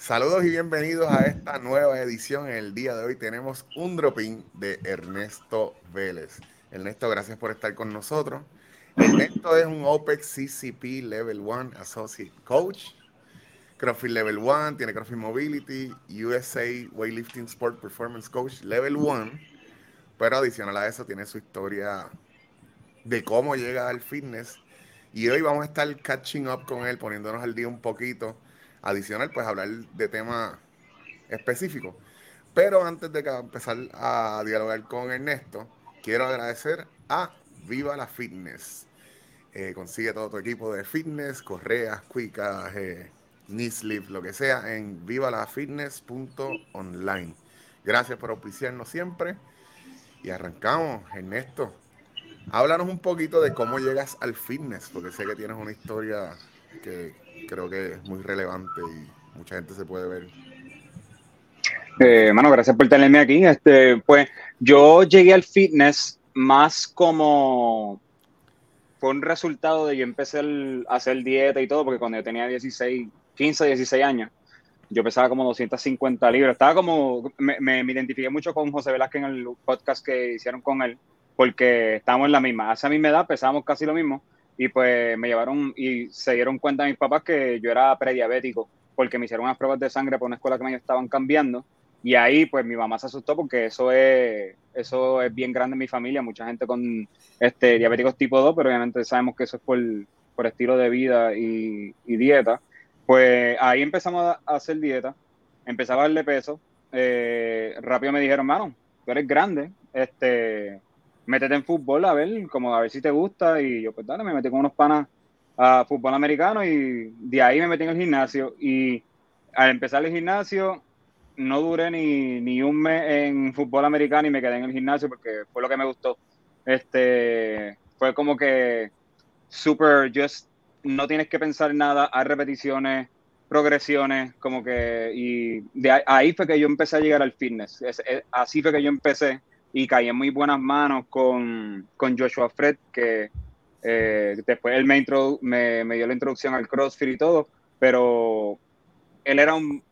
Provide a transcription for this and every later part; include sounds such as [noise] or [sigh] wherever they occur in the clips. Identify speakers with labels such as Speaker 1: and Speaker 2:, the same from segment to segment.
Speaker 1: Saludos y bienvenidos a esta nueva edición. El día de hoy tenemos un dropping de Ernesto Vélez. Ernesto, gracias por estar con nosotros. Ernesto es un OPEX CCP Level 1 Associate Coach, CrossFit Level 1, tiene CrossFit Mobility, USA Weightlifting Sport Performance Coach Level 1, pero adicional a eso tiene su historia de cómo llega al fitness. Y hoy vamos a estar catching up con él, poniéndonos al día un poquito adicional, pues hablar de temas específicos. Pero antes de empezar a dialogar con Ernesto, quiero agradecer a Viva la Fitness. Eh, consigue todo tu equipo de fitness, correas, cuicas, eh, knee lo que sea, en vivalafitness.online. Gracias por auspiciarnos siempre. Y arrancamos, Ernesto. Háblanos un poquito de cómo llegas al fitness, porque sé que tienes una historia que creo que es muy relevante y mucha gente se puede ver.
Speaker 2: Eh, gracias por tenerme aquí. Este, pues yo llegué al fitness más como fue un resultado de yo empecé a hacer dieta y todo, porque cuando yo tenía 16, 15, 16 años, yo pesaba como 250 libras. Estaba como, me, me, identifiqué mucho con José Velázquez en el podcast que hicieron con él, porque estábamos en la misma. A esa misma edad pesábamos casi lo mismo y pues me llevaron y se dieron cuenta mis papás que yo era prediabético porque me hicieron unas pruebas de sangre por una escuela que me estaban cambiando y ahí pues mi mamá se asustó porque eso es eso es bien grande en mi familia, mucha gente con este diabéticos tipo 2, pero obviamente sabemos que eso es por, por estilo de vida y, dieta. Pues ahí empezamos a hacer dieta, empezaba a darle peso, eh, rápido me dijeron, mano, tú eres grande, este métete en fútbol a ver, como a ver si te gusta. Y yo, pues dale, me metí con unos panas a fútbol americano y de ahí me metí en el gimnasio. Y al empezar el gimnasio, no duré ni, ni un mes en fútbol americano y me quedé en el gimnasio porque fue lo que me gustó. Este, fue como que super, just, no tienes que pensar nada, hay repeticiones, progresiones, como que, y de ahí, fue que yo empecé a llegar al fitness. así fue que yo empecé y caí en muy buenas manos con, con Joshua Fred, que eh, después él me, me, me, dio la introducción al CrossFit y todo, pero él era un,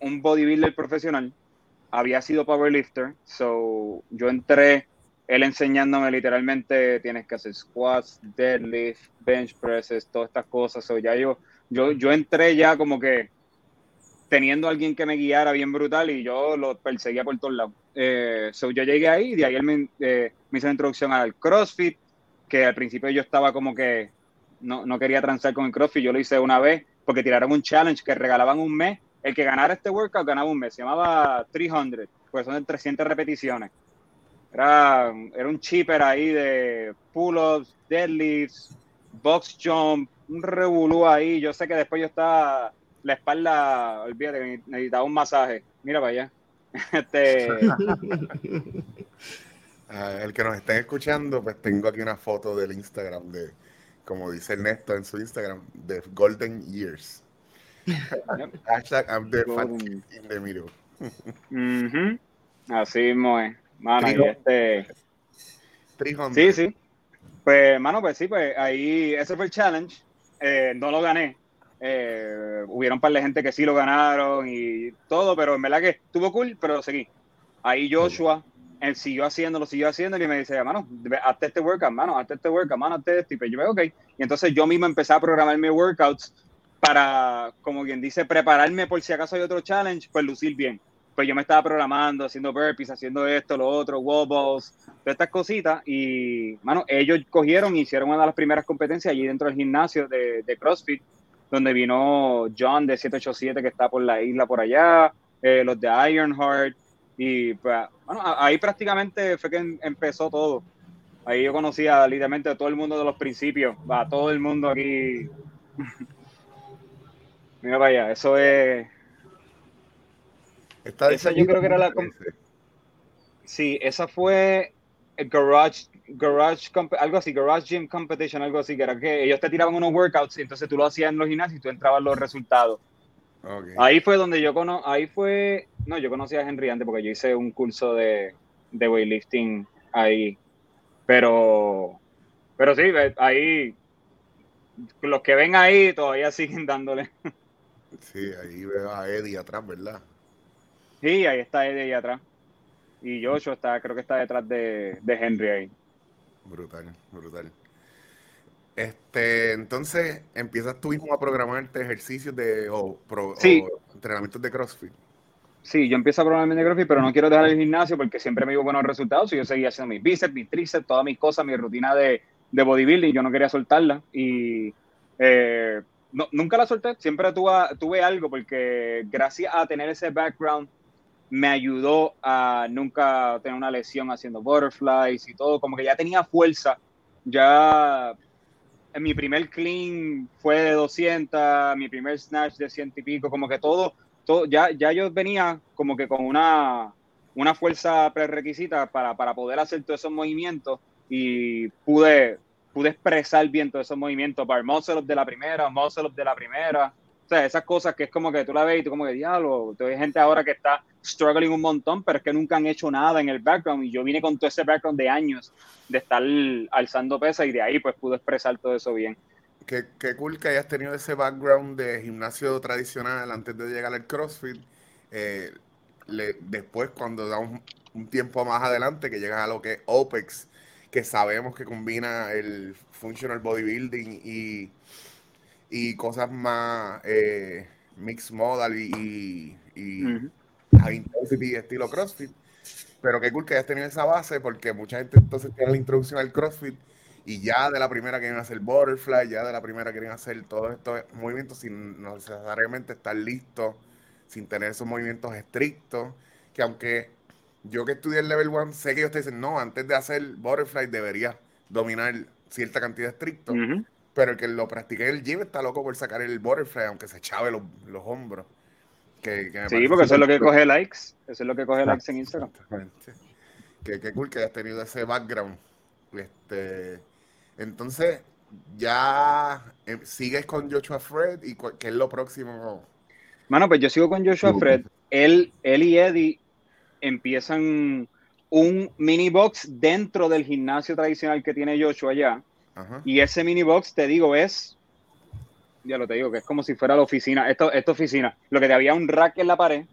Speaker 2: un bodybuilder profesional, había sido powerlifter, so yo entré, él enseñándome literalmente, tienes que hacer squats, deadlift, bench presses, todas estas cosas, so ya yo, yo, yo entré ya como que teniendo a alguien que me guiara bien brutal y yo lo perseguía por todos lados. Eh, yo llegué ahí y de ahí él me, eh, me, hizo la introducción al CrossFit, que al principio yo estaba como que no, no, quería transar con el CrossFit, yo lo hice una vez porque tiraron un challenge que regalaban un mes, el que ganara este workout ganaba un mes, se llamaba 300, pues son 300 repeticiones. Era, era un chipper ahí de pull-ups, deadlifts, box jump, un revolú ahí, yo sé que después yo estaba la espalda, olvídate, necesitaba un masaje. Mira para allá. [laughs] Este... [laughs]
Speaker 1: Ah, el que nos estén escuchando, pues tengo aquí una foto del Instagram de, como dice Ernesto en su Instagram, de Golden Years. [laughs] Hashtag I'm the in the middle.
Speaker 2: Así mismo es. Mano, este... Sí, sí. Pues, mano, pues sí, pues ahí, ese fue el challenge. Eh, no lo gané, eh, hubieron un par de gente que sí lo ganaron y todo, pero en verdad que estuvo cool, pero seguí. Ahí Joshua, él siguió haciéndolo, siguió haciéndolo y me dice, mano, hazte este workout, mano, hazte este workout, mano, hazte este. Y pues yo me ok. Y entonces yo mismo empecé a programar mis workouts para, como quien dice, prepararme por si acaso hay otro challenge, pues lucir bien. Pues yo me estaba programando, haciendo burpees, haciendo esto, lo otro, wobbles, todas estas cositas. Y, mano, ellos cogieron y hicieron una de las primeras competencias allí dentro del gimnasio de, de CrossFit donde vino John de 787 que está por la isla por allá, eh, los de Ironheart, y pues, bueno, ahí prácticamente fue que em, empezó todo. Ahí yo conocía literalmente a todo el mundo de los principios, a todo el mundo aquí. [laughs] Mira vaya, eso es. esa yo creo que era la. Sí, esa fue el Garage garage, algo así, garage gym competition, algo así, que era que ellos te tiraban unos workouts y entonces tú lo hacías en los gimnasios y tú entrabas los resultados. Ahí fue donde yo cono, ahí fue, no, yo conocí a Henry antes porque yo hice un curso de, de weightlifting ahí, pero, pero sí, ahí, los que ven ahí todavía [laughs] siguen dándole.
Speaker 1: Sí, ahí veo a Eddie atrás, ¿verdad?
Speaker 2: Sí, ahí está Eddie ahí atrás. Y Joshua está, creo que está detrás de, de Henry ahí.
Speaker 1: Brutal, brutal. Este, entonces, empiezas tú mismo a programarte ejercicios de o, pro,
Speaker 2: Sí.
Speaker 1: o entrenamientos de CrossFit.
Speaker 2: Sí, yo empiezo a programar de CrossFit, pero no quiero dejar el gimnasio porque siempre me dio buenos resultados. Y yo seguía haciendo mis bíceps, mis tríceps, todas mis cosas, mi rutina de, de bodybuilding. Yo no quería soltarla. Y eh, no, nunca la solté. Siempre tuve, tuve algo porque gracias a tener ese background me ayudó a nunca tener una lesión haciendo butterflies y todo. Como que ya tenía fuerza. Ya mi primer clean fue de 200, mi primer snatch de 100 y pico. Como que todo todo, ya, ya yo venía como que con una, una fuerza prerequisita para, para poder hacer todos esos movimientos y pude, pude expresar bien todos esos movimientos, para muscle up de la primera, muscle up de la primera, o sea, esas cosas que es como que tú la ves y tú como que diablo, hay gente ahora que está struggling un montón, pero es que nunca han hecho nada en el background y yo vine con todo ese background de años de estar alzando pesas y de ahí pues pude expresar todo eso bien.
Speaker 1: Qué, qué, cool que hayas tenido ese background de gimnasio tradicional antes de llegar al CrossFit. Eh, le, después, cuando da un, un, tiempo más adelante, que llegas a lo que es OPEX, que sabemos que combina el functional bodybuilding y, y cosas más eh, mixed modal y, y, y uh -huh. high intensity estilo CrossFit. Pero qué cool que hayas tenido esa base, porque mucha gente entonces tiene la introducción al CrossFit y ya de la primera quieren hacer butterfly, ya de la primera quieren hacer todos estos movimientos sin necesariamente estar listos, sin tener esos movimientos estrictos, que aunque yo que estudié el level 1, sé que ellos te dicen, no, antes de hacer butterfly deberías dominar cierta cantidad estricto, uh -huh. Pero el que lo practique en el gym está loco por sacar el butterfly, aunque se chave los, los hombros. Que, que
Speaker 2: sí, porque eso es lo que coge likes, eso es lo que coge likes en Instagram. [laughs]
Speaker 1: Que, que cool que hayas tenido ese background. Este, entonces, ya eh, sigues con Joshua Fred y qué es lo próximo.
Speaker 2: Mano, pues yo sigo con Joshua Fred. Él, él y Eddie empiezan un mini box dentro del gimnasio tradicional que tiene Joshua allá. Ajá. Y ese mini box, te digo, es. Ya lo te digo, que es como si fuera la oficina. Esto, esta oficina. Lo que te había un rack en la pared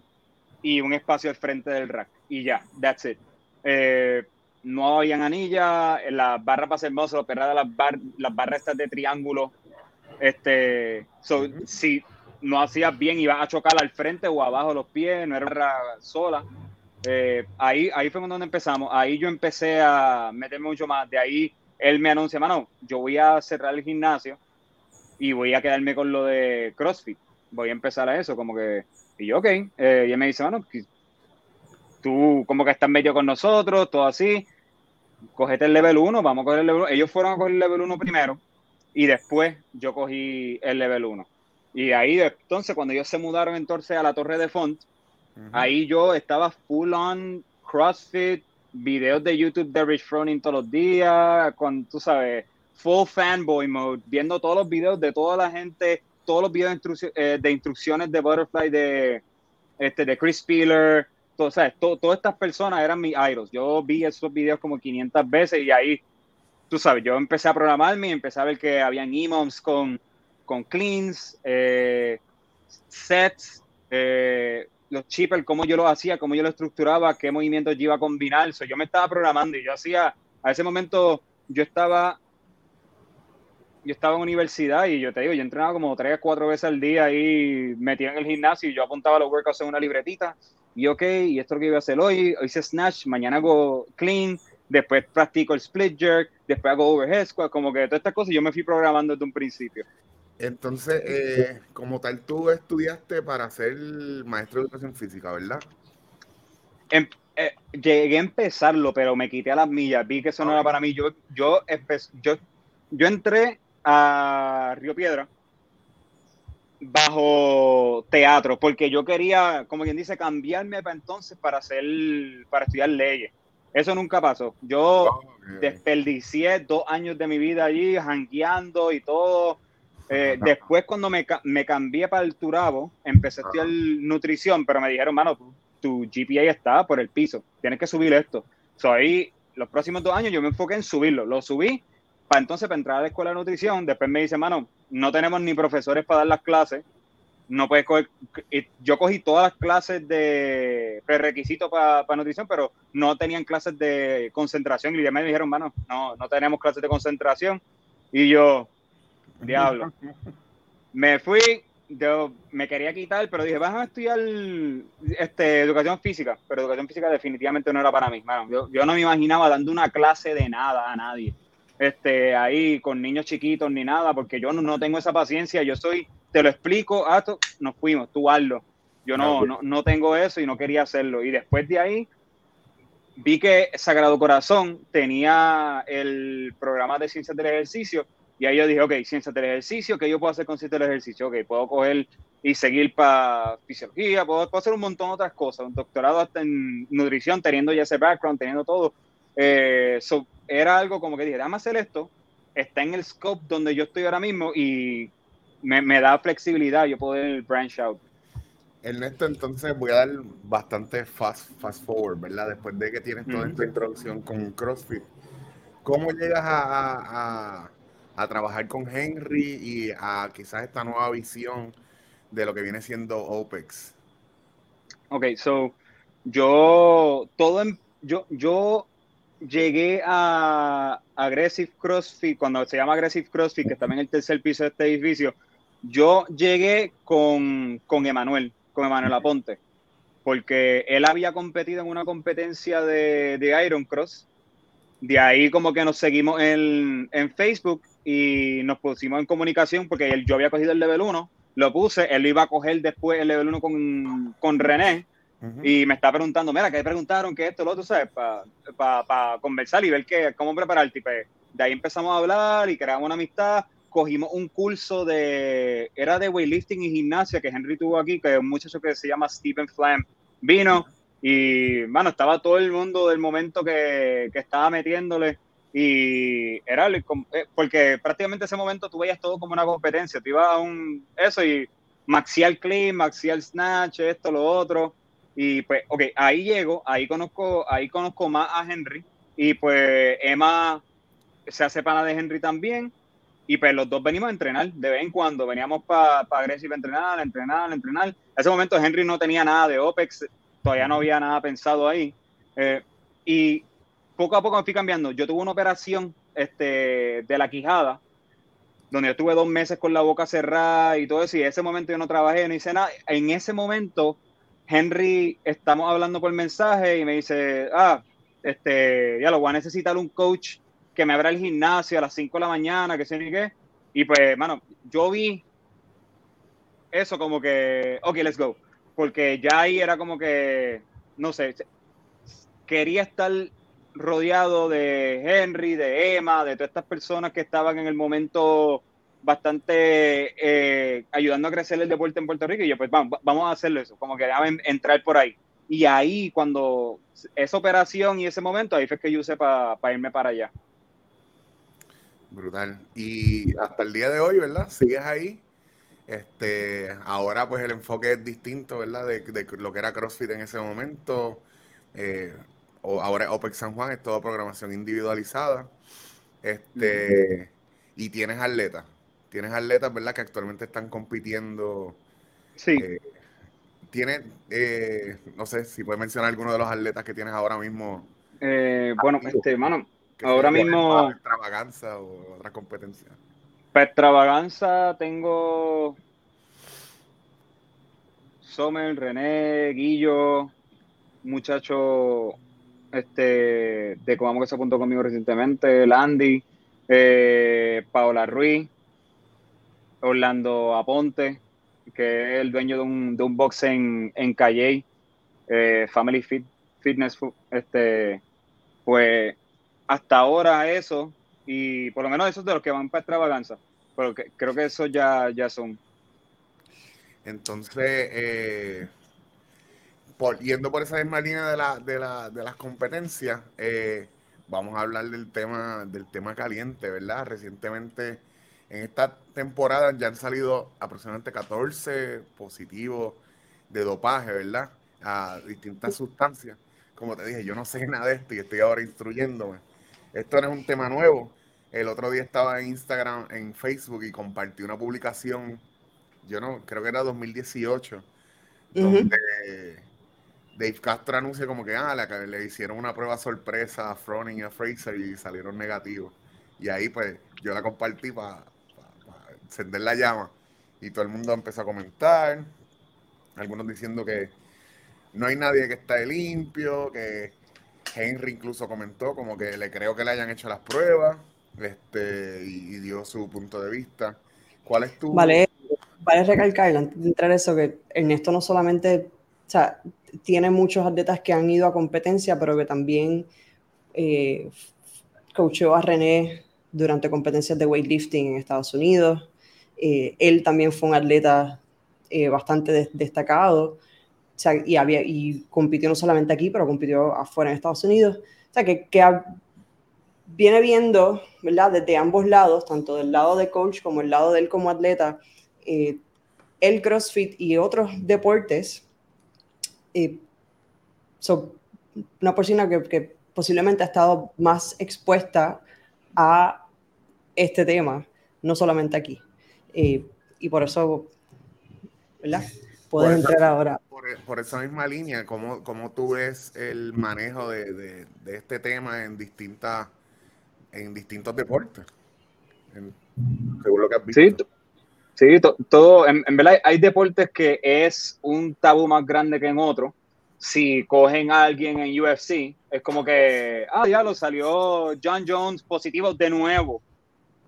Speaker 2: y un espacio al frente del rack. Y ya, that's it. Eh, no habían anillas, las barras para muscle, pero las, bar, las barras estas de triángulo. Este, so, uh -huh. si no hacías bien, ibas a chocar al frente o abajo los pies, no era barra sola. Eh, ahí, ahí fue donde empezamos. Ahí yo empecé a meterme mucho más. De ahí él me anuncia, mano, yo voy a cerrar el gimnasio y voy a quedarme con lo de CrossFit. Voy a empezar a eso, como que, y yo, ok. Eh, y él me dice, mano, tú como que estás medio con nosotros, todo así, cogete el level 1, vamos a coger el level 1. Ellos fueron a coger el level 1 primero y después yo cogí el level 1. Y ahí, entonces, cuando ellos se mudaron entonces a la Torre de Font, uh -huh. ahí yo estaba full on CrossFit, videos de YouTube de Rich Froning todos los días, con, tú sabes, full fanboy mode, viendo todos los videos de toda la gente, todos los videos de, instru eh, de instrucciones de Butterfly de, este, de Chris Peeler, todas estas personas eran mis idols. Yo vi esos videos como 500 veces y ahí, tú sabes, yo empecé a programarme y empecé a ver que habían imams con, con cleans, eh, sets, eh, los chippers, cómo yo lo hacía, cómo yo lo estructuraba, qué movimientos yo iba a combinar. So, yo me estaba programando y yo hacía, a ese momento yo estaba yo estaba en universidad y yo te digo, yo entrenaba como tres, cuatro veces al día ahí metido en el gimnasio y yo apuntaba los workouts en una libretita y ok, y esto es lo que iba a hacer hoy, hoy hice snatch, mañana hago clean, después practico el split jerk, después hago overhead squat, como que todas estas cosas yo me fui programando desde un principio.
Speaker 1: Entonces, eh, como tal, tú estudiaste para ser maestro de educación física, ¿verdad?
Speaker 2: Em, eh, llegué a empezarlo, pero me quité a las millas, vi que eso no era para mí. Yo, yo, yo, yo entré a Río Piedra bajo teatro, porque yo quería, como quien dice, cambiarme para entonces para hacer, para estudiar leyes. Eso nunca pasó. Yo desperdicié dos años de mi vida allí, jangueando y todo. Eh, después, cuando me, me, cambié para el Turabo, empecé a estudiar nutrición, pero me dijeron, mano, tu, tu GPA está por el piso, tienes que subir esto. So, ahí, los próximos dos años yo me enfoqué en subirlo. Lo subí para entonces para entrar a la escuela de nutrición. Después me dice, mano, no tenemos ni profesores para dar las clases, no puedes coger. Yo cogí todas las clases de prerequisito para nutrición, pero no tenían clases de concentración. Y ya me dijeron, mano, no, no tenemos clases de concentración. Y yo, diablo. me fui, yo me quería quitar, pero dije, vas a estudiar este, educación física. Pero educación física definitivamente no era para mí. yo, yo no me imaginaba dando una clase de nada a nadie. Este, ahí con niños chiquitos ni nada, porque yo no, no tengo esa paciencia. Yo soy te lo explico, ah, nos fuimos, tú hazlo. Yo no, no, no tengo eso y no quería hacerlo. Y después de ahí, vi que Sagrado Corazón tenía el programa de ciencias del ejercicio y ahí yo dije, ok, ciencias del ejercicio, ¿qué yo puedo hacer con ciencias del ejercicio? Ok, puedo coger y seguir para fisiología, puedo, hacer un montón de otras cosas, un doctorado hasta en nutrición, teniendo ya ese background, teniendo todo. Eh, era algo como que dije, déjame hacer esto, está en el scope donde yo estoy ahora mismo y me, da flexibilidad yo poder branch out.
Speaker 1: Ernesto, entonces voy a dar bastante fast, fast forward, ¿verdad? Después de que tienes toda esta introducción con CrossFit, ¿cómo llegas a, a, trabajar con Henry y a quizás esta nueva visión de lo que viene siendo OPEX?
Speaker 2: Ok, so yo todo yo, yo llegué a Aggressive CrossFit, cuando se llama Aggressive CrossFit, que está en el tercer piso de este edificio, yo llegué con, con Emanuel, con Emanuel Aponte, porque él había competido en una competencia de, de Iron Cross. De ahí como que nos seguimos en, en, Facebook y nos pusimos en comunicación porque él, yo había cogido el level 1, lo puse, él iba a coger después el level 1 con, con René y me está preguntando, mira, ¿qué preguntaron? ¿Qué esto, lo otro? ¿Sabes? Para conversar y ver qué, cómo preparar. Pues, de ahí empezamos a hablar y creamos una amistad cogimos un curso de, era de weightlifting y gimnasia que Henry tuvo aquí, que es un muchacho que se llama Stephen Flam, vino y, bueno, estaba todo el mundo del momento que, que estaba metiéndole y era, eh, porque prácticamente ese momento tú veías todo como una competencia, tú ibas a un, eso y maxial clean, maxial snatch, esto, lo otro, y pues, ok, ahí llego, ahí conozco, ahí conozco más a Henry y pues Emma se hace pana de Henry también y pues los dos venimos a entrenar de vez en cuando. Veníamos para pa Agresive a entrenar, a entrenar, a entrenar. En ese momento Henry no tenía nada de OPEX, todavía no había nada pensado ahí. Eh, y poco a poco me fui cambiando. Yo tuve una operación este, de la quijada, donde yo estuve dos meses con la boca cerrada y todo eso. Y en ese momento yo no trabajé, no hice nada. En ese momento, Henry, estamos hablando por mensaje y me dice, ah, este, ya lo voy a necesitar un coach que me abra el gimnasio a las 5 de la mañana, que sé ni qué. Y pues, mano, yo vi eso como que, ok, let's go. Porque ya ahí era como que, no sé, quería estar rodeado de Henry, de Emma, de todas estas personas que estaban en el momento bastante eh, ayudando a crecer el deporte en Puerto Rico. Y yo, pues vamos, vamos a hacerlo eso, como que entrar por ahí. Y ahí, cuando esa operación y ese momento, ahí fue que yo usé para irme para allá.
Speaker 1: Brutal. Y hasta el día de hoy, ¿verdad? Sigues ahí. Este, ahora pues el enfoque es distinto, ¿verdad? De, lo que era CrossFit en ese momento. Eh, o ahora OPEX San Juan es toda programación individualizada. Este, y tienes atletas. Tienes atletas, ¿verdad? Que actualmente están compitiendo.
Speaker 2: Sí.
Speaker 1: Eh, tienes, eh, no sé si puedes mencionar alguno de los atletas que tienes ahora mismo.
Speaker 2: bueno, este, hermano, Ahora mismo.
Speaker 1: extravaganza o otra competencia?
Speaker 2: Para extravaganza tengo. Sommer, René, Guillo, muchacho este, de Comamos que se apuntó conmigo recientemente, Landy, eh, Paola Ruiz, Orlando Aponte, que es el dueño de un, de un box en, Calle, eh, Family Fit, Fitness, este, pues hasta ahora eso, y por lo menos esos de los que van para extravaganza, pero creo que esos ya, ya son.
Speaker 1: Entonces, eh, por, yendo por esa misma línea de, la, de, la, de las competencias, eh, vamos a hablar del tema, del tema caliente, ¿verdad? Recientemente, en esta temporada ya han salido aproximadamente 14 positivos de dopaje, ¿verdad? A distintas sustancias. Como te dije, yo no sé nada de esto y estoy ahora instruyéndome. Esto no es un tema nuevo. El otro día estaba en Instagram, en Facebook y compartí una publicación yo no, creo que era 2018, donde Dave Castro anuncia como que ah, le, le, hicieron una prueba sorpresa a Froning y a Fraser y salieron negativos. Y ahí pues yo la compartí para encender la llama. Y todo el mundo empezó a comentar, algunos diciendo que no hay nadie que esté limpio, que Henry incluso comentó como que le creo que le hayan hecho las pruebas este, y, dio su punto de vista. ¿Cuál es tu...?
Speaker 3: Vale, vale recalcar antes de entrar eso que Ernesto no solamente, o sea, tiene muchos atletas que han ido a competencia, pero que también eh, coacheó a René durante competencias de weightlifting en Estados Unidos. Eh, él también fue un atleta eh, bastante destacado y, había, y compitió no solamente aquí, pero compitió afuera en Estados Unidos. O sea, que, que viene viendo, ¿verdad? Desde ambos lados, tanto del lado de coach como el lado de él como atleta, eh, el CrossFit y otros deportes eh, son una persona que, que, posiblemente ha estado más expuesta a este tema, no solamente aquí. Eh, y por eso, ¿verdad? Puedes entrar ahora.
Speaker 1: Por, esa misma línea, ¿cómo, ¿cómo, tú ves el manejo de, de, de este tema en distintas en distintos deportes. según lo que has visto.
Speaker 2: Sí, todo, en, verdad hay deportes que es un tabú más grande que en otro. Si cogen a alguien en UFC, es como que, ah, ya lo salió John Jones positivo de nuevo.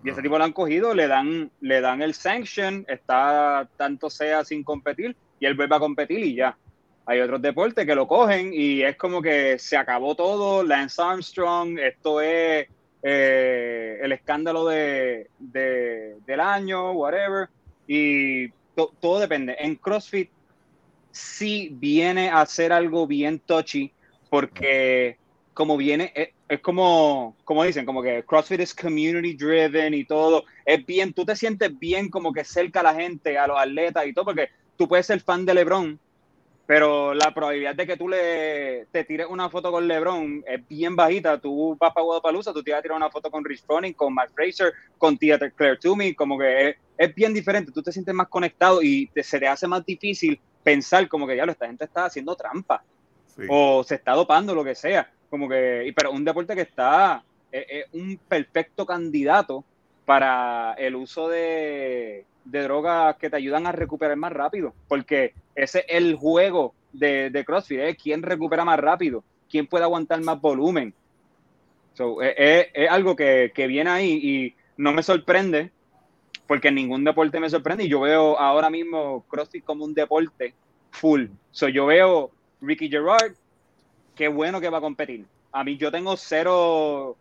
Speaker 2: Y ese tipo lo han cogido, le dan, le dan el sanction, está tanto sea sin competir, y él vuelve a competir y ya. Hay otros deportes que lo cogen y es como que se acabó todo, Lance Armstrong, esto es eh, el escándalo de, del año, whatever, y todo depende. En CrossFit sí viene a ser algo bien touchy, porque como viene, es, como, como dicen, como que CrossFit es community driven y todo, es bien, tú te sientes bien como que cerca a la gente, a los atletas y todo, porque tú puedes ser fan de LeBron, pero la probabilidad de que tú le te tires una foto con LeBron es bien bajita. Tú vas para Guadalupe, tú te vas a tirar una foto con Rich Froning, con Mark Fraser, con Tia Claire Toomey, como que es, bien diferente. Tú te sientes más conectado y se te hace más difícil pensar como que ya lo esta gente está haciendo trampa o se está dopando, lo que sea. Como que, pero un deporte que está es un perfecto candidato para el uso de de drogas que te ayudan a recuperar más rápido, porque ese es el juego de, de CrossFit, es quién recupera más rápido, quién puede aguantar más volumen. es, algo que, viene ahí y no me sorprende, porque ningún deporte me sorprende y yo veo ahora mismo CrossFit como un deporte full. So, yo veo Ricky Gerard, qué bueno que va a competir. A mí yo tengo cero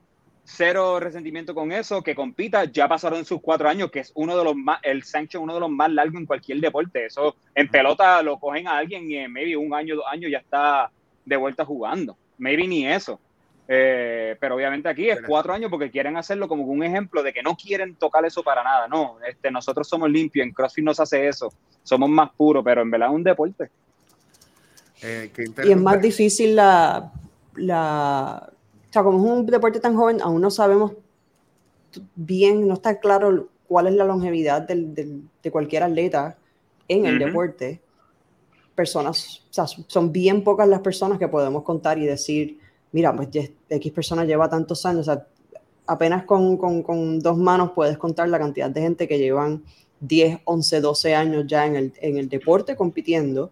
Speaker 2: cero resentimiento con eso, que compita, ya pasaron sus cuatro años, que es uno de los más, el sanction uno de los más largos en cualquier deporte. Eso en pelota lo cogen a alguien y en maybe un año, dos años ya está de vuelta jugando. Maybe ni eso. Eh, pero obviamente aquí es cuatro años porque quieren hacerlo como un ejemplo de que no quieren tocar eso para nada. No, este, nosotros somos limpios, en CrossFit no se hace eso, somos más puros, pero en verdad es un deporte.
Speaker 3: Eh, y es más difícil la, la, o sea, como es un deporte tan joven, aún no sabemos bien, no está claro cuál es la longevidad de cualquier atleta en el deporte. Personas, o sea, son bien pocas las personas que podemos contar y decir, mira, pues X persona lleva tantos años, o sea, apenas con, con, dos manos puedes contar la cantidad de gente que llevan 10, 11, 12 años ya en el, en el deporte compitiendo,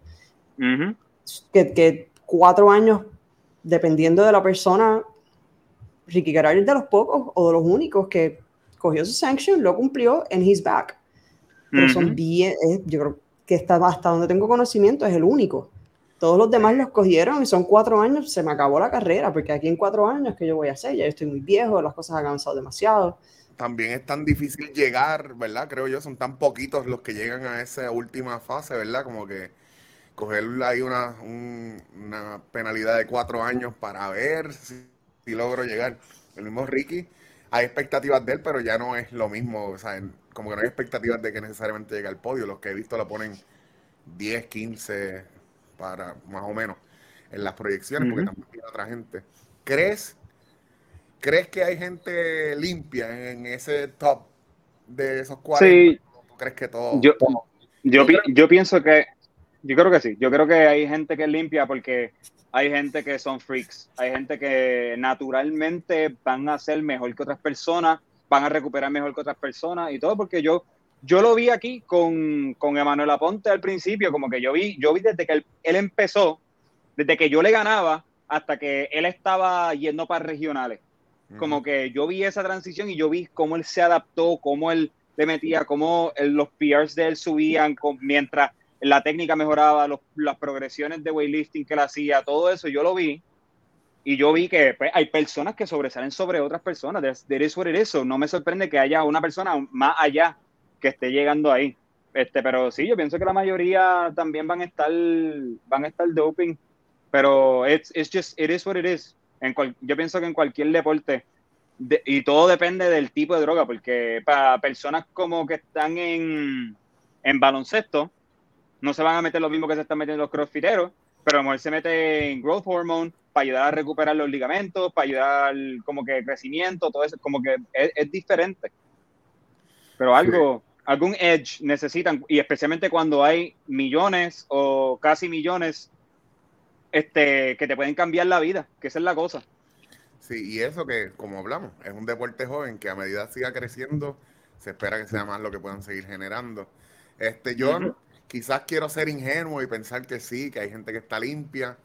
Speaker 3: que, que, cuatro años, dependiendo de la persona, Ricky Garard es de los pocos o de los únicos que cogió su sanction, lo cumplió en his back. Pero son bien, yo creo que está, hasta donde tengo conocimiento es el único. Todos los demás los cogieron y son cuatro años, se me acabó la carrera, porque aquí en cuatro años, ¿qué yo voy a hacer? Ya estoy muy viejo, las cosas han avanzado demasiado.
Speaker 1: También es tan difícil llegar, ¿verdad? Creo yo, son tan poquitos los que llegan a esa última fase, ¿verdad? Como que coger ahí una, una penalidad de cuatro años para ver si si logro llegar. El mismo Ricky, hay expectativas de él, pero ya no es lo mismo. O sea, como que no hay expectativas de que necesariamente llegue al podio. Los que he visto lo ponen 10, 15 para más o menos en las proyecciones, porque también hay otra gente. ¿Crees, ¿Crees que hay gente limpia en ese top de esos cuatro?
Speaker 2: Sí.
Speaker 1: ¿Crees que todo,
Speaker 2: Yo, yo pienso que, yo creo que sí, yo creo que hay gente que limpia porque hay gente que son freaks, hay gente que naturalmente van a ser mejor que otras personas, van a recuperar mejor que otras personas y todo, porque yo, yo lo vi aquí con, con Emanuel Aponte al principio, como que yo vi, yo vi desde que él, él empezó, desde que yo le ganaba hasta que él estaba yendo para regionales. Como que yo vi esa transición y yo vi cómo él se adaptó, cómo él le metía, cómo los PRs de él subían mientras la técnica mejoraba, las progresiones de weightlifting que él hacía, todo eso yo lo vi. Y yo vi que pues, hay personas que sobresalen sobre otras personas. De eso eso. No me sorprende que haya una persona más allá que esté llegando ahí. Este, pero sí, yo pienso que la mayoría también van a estar, van a estar doping. Pero it's, it's just, it is what it is. En yo pienso que en cualquier deporte, y todo depende del tipo de droga, porque para personas como que están en, en baloncesto, no se van a meter lo mismo que se están metiendo los crossfiteros, pero a lo mejor se mete en growth hormone para ayudar a recuperar los ligamentos, para ayudar como que crecimiento, todo eso, como que es, diferente. Pero algo, algún edge necesitan, y especialmente cuando hay millones o casi millones este, que te pueden cambiar la vida, que esa es la cosa.
Speaker 1: Sí, y eso que, como hablamos, es un deporte joven que a medida siga creciendo, se espera que sea más lo que puedan seguir generando. Este, yo quizás quiero ser ingenuo y pensar que sí, que hay gente que está limpia.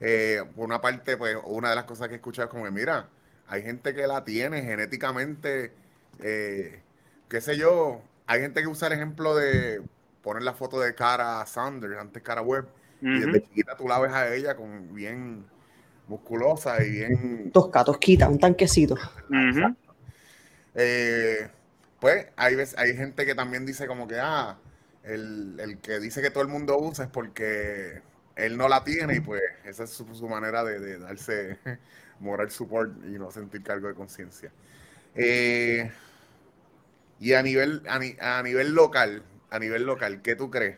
Speaker 1: Eh, por una parte, pues, una de las cosas que he escuchado es como que, mira, hay gente que la tiene genéticamente, eh, qué sé yo, hay gente que usa el ejemplo de poner la foto de cara Sanders, antes cara web, y desde chiquita tú la ves a ella con bien musculosa y bien...
Speaker 3: Tosca, tosquita, un tanquecito.
Speaker 1: Eh, pues hay, hay gente que también dice como que, ah, el, que dice que todo el mundo usa es porque él no la tiene y pues esa es su, manera de, darse [laughs] moral support y no sentir cargo de conciencia. Eh, y a nivel, a, nivel local, a nivel local, ¿qué tú crees?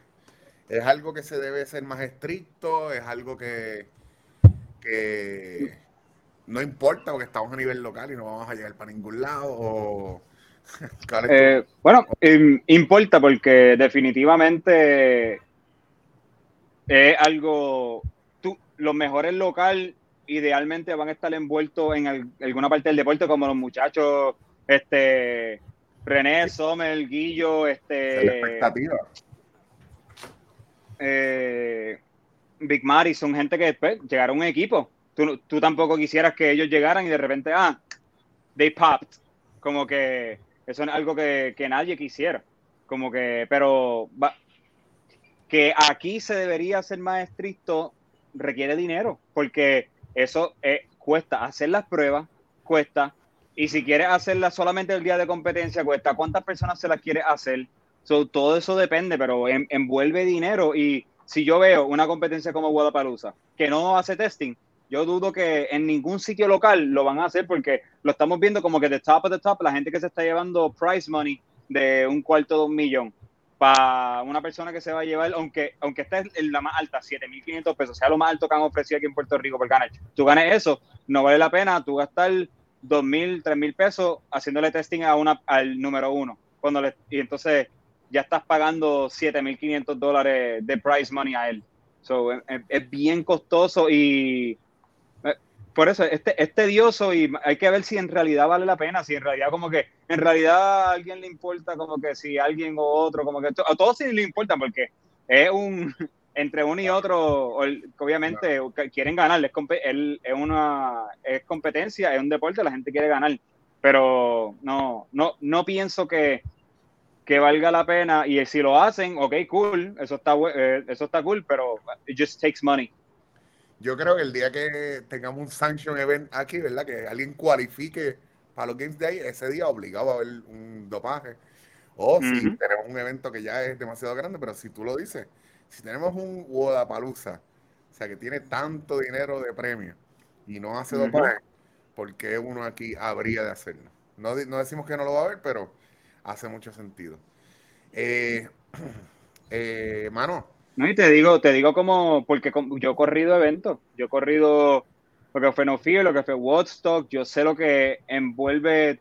Speaker 1: ¿Es algo que se debe ser más estricto? ¿Es algo que, que no importa porque estamos a nivel local y no vamos a llegar para ningún lado? [laughs]
Speaker 2: Eh, bueno, importa porque definitivamente es algo, tú, los mejores local idealmente van a estar envueltos en alguna parte del deporte como los muchachos, este, René, Sommer, Guillo, este... expectativa. Eh, Big Mari son gente que después llegaron a un equipo. Tú, tú tampoco quisieras que ellos llegaran y de repente, ah, they popped. Como que eso es algo que, nadie quisiera. Como que, pero que aquí se debería ser más estricto requiere dinero, porque eso eh, cuesta hacer las pruebas, cuesta, y si quieres hacerlas solamente el día de competencia, cuesta. ¿Cuántas personas se las quiere hacer? todo eso depende, pero envuelve dinero. Y si yo veo una competencia como Guadalajara que no hace testing, yo dudo que en ningún sitio local lo van a hacer porque lo estamos viendo como que de top of the top, la gente que se está llevando price money de un cuarto de un millón para una persona que se va a llevar, aunque, aunque esté en la más alta, 7.500 pesos, sea lo más alto que han ofrecido aquí en Puerto Rico por ganar. Tú ganes eso, no vale la pena tú gastar 2.000, 3.000 pesos haciéndole testing a una, al número uno. Cuando le, y entonces ya estás pagando 7.500 dólares de price money a él. So, es bien costoso y por eso este es tedioso y hay que ver si en realidad vale la pena, si en realidad como que en realidad a alguien le importa como que si alguien o otro, como que a todos sí le importa porque es un entre uno y otro, obviamente quieren ganar, es, es una es competencia, es un deporte, la gente quiere ganar, pero no no no pienso que que valga la pena y si lo hacen, ok, cool, eso está eh, eso está cool, pero it just takes money.
Speaker 1: Yo creo que el día que tengamos un sanction event aquí, ¿verdad? Que alguien cualifique para los Games Day, ese día obligado a haber un dopaje. O si tenemos un evento que ya es demasiado grande, pero si tú lo dices, si tenemos un Wodapalooza, o sea, que tiene tanto dinero de premio y no hace dopaje, ¿por qué uno aquí habría de hacerlo? No, no, decimos que no lo va a ver, pero hace mucho sentido. Eh, [clears throat] eh, mano,
Speaker 2: no, y te digo, te digo como, porque yo he corrido eventos, yo he corrido lo que fue No Fear, lo que fue Woodstock, yo sé lo que envuelve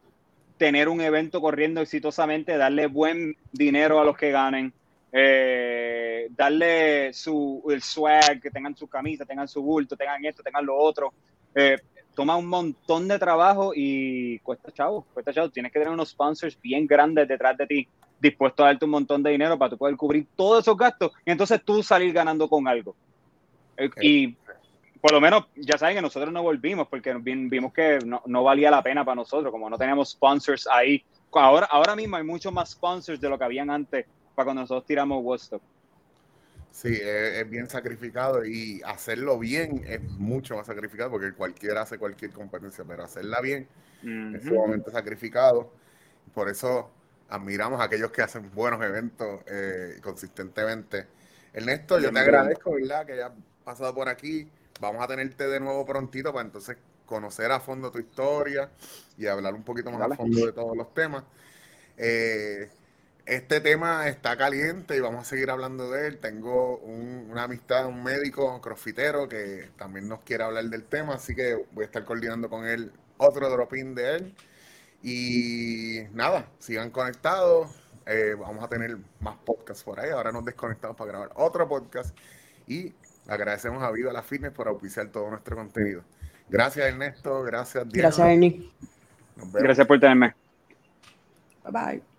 Speaker 2: tener un evento corriendo exitosamente, darle buen dinero a los que ganen, eh, darle su, el swag, que tengan su camisa, tengan su bulto, tengan esto, tengan lo otro. Eh, toma un montón de trabajo y cuesta chavo, cuesta chavo. Tienes que tener unos sponsors bien grandes detrás de ti, dispuestos a darte un montón de dinero para tú poder cubrir todos esos gastos y entonces tú salir ganando con algo. Eh, y por lo menos ya saben que nosotros no volvimos porque vimos que no, no, valía la pena para nosotros, como no teníamos sponsors ahí. Ahora, ahora mismo hay muchos más sponsors de lo que habían antes para cuando nosotros tiramos Woodstock.
Speaker 1: Sí, es, bien sacrificado y hacerlo bien es mucho más sacrificado porque cualquiera hace cualquier competencia, pero hacerla bien es sumamente sacrificado. Por eso admiramos a aquellos que hacen buenos eventos eh, consistentemente. Ernesto, yo te agradezco, ¿verdad? Que hayas pasado por aquí. Vamos a tenerte de nuevo prontito para entonces conocer a fondo tu historia y hablar un poquito más a fondo de todos los temas. Eh, este tema está caliente y vamos a seguir hablando de él. Tengo una amistad, un médico crossfitero que también nos quiere hablar del tema, así que voy a estar coordinando con él otro drop-in de él. Y nada, sigan conectados. Eh, vamos a tener más podcasts por ahí. Ahora nos desconectamos para grabar otro podcast. Y agradecemos a Viva la Fitness por auspiciar todo nuestro contenido. Gracias, Ernesto. Gracias,
Speaker 3: Diana. Gracias, Ernie.
Speaker 2: Gracias por tenerme.
Speaker 3: Bye bye.